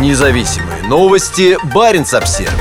Независимые новости. Барин обсерва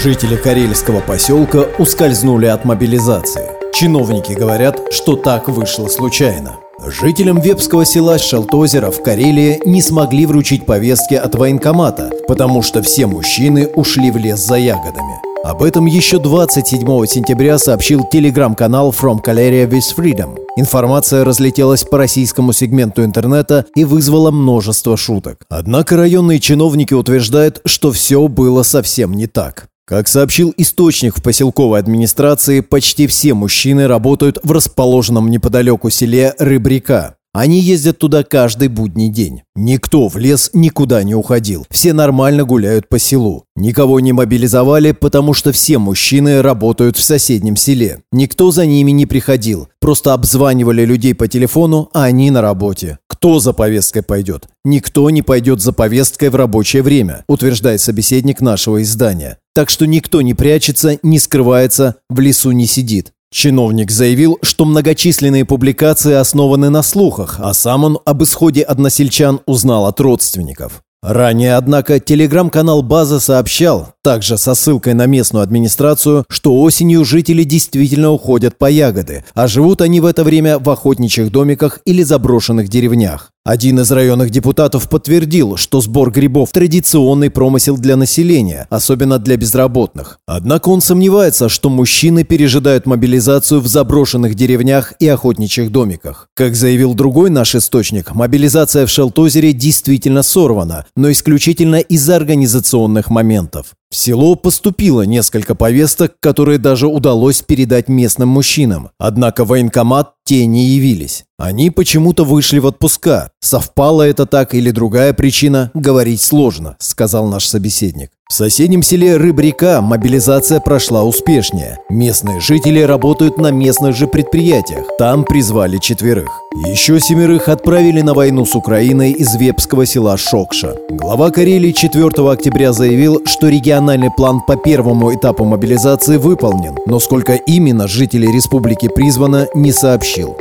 Жители карельского поселка ускользнули от мобилизации. Чиновники говорят, что так вышло случайно. Жителям Вепского села Шелтозера в Карелии не смогли вручить повестки от военкомата, потому что все мужчины ушли в лес за ягодами. Об этом еще 27 сентября сообщил телеграм-канал From Caleria with Freedom. Информация разлетелась по российскому сегменту интернета и вызвала множество шуток. Однако районные чиновники утверждают, что все было совсем не так. Как сообщил источник в поселковой администрации, почти все мужчины работают в расположенном неподалеку селе Рыбрика. Они ездят туда каждый будний день. Никто в лес никуда не уходил. Все нормально гуляют по селу. Никого не мобилизовали, потому что все мужчины работают в соседнем селе. Никто за ними не приходил. Просто обзванивали людей по телефону, а они на работе. Кто за повесткой пойдет? Никто не пойдет за повесткой в рабочее время, утверждает собеседник нашего издания. Так что никто не прячется, не скрывается, в лесу не сидит. Чиновник заявил, что многочисленные публикации основаны на слухах, а сам он об исходе односельчан узнал от родственников. Ранее, однако, телеграм-канал «База» сообщал, также со ссылкой на местную администрацию, что осенью жители действительно уходят по ягоды, а живут они в это время в охотничьих домиках или заброшенных деревнях. Один из районных депутатов подтвердил, что сбор грибов – традиционный промысел для населения, особенно для безработных. Однако он сомневается, что мужчины пережидают мобилизацию в заброшенных деревнях и охотничьих домиках. Как заявил другой наш источник, мобилизация в Шелтозере действительно сорвана, но исключительно из-за организационных моментов. В село поступило несколько повесток, которые даже удалось передать местным мужчинам. Однако военкомат те не явились. Они почему-то вышли в отпуска. Совпало это так или другая причина, говорить сложно, сказал наш собеседник. В соседнем селе Рыбрика мобилизация прошла успешнее. Местные жители работают на местных же предприятиях. Там призвали четверых. Еще семерых отправили на войну с Украиной из вепского села Шокша. Глава Карелии 4 октября заявил, что региональный план по первому этапу мобилизации выполнен, но сколько именно жителей республики призвано, не сообщил.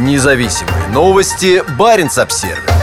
Независимые новости. Барин обсервис